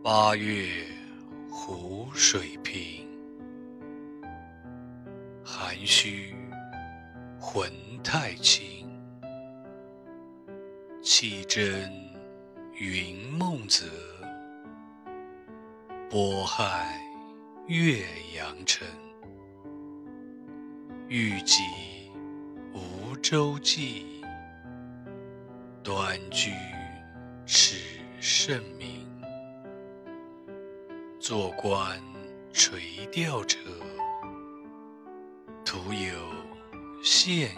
八月湖水平，涵虚魂太清，气真云梦泽，波撼岳阳城。欲济无舟楫，端居耻圣明。坐观垂钓者，徒有羡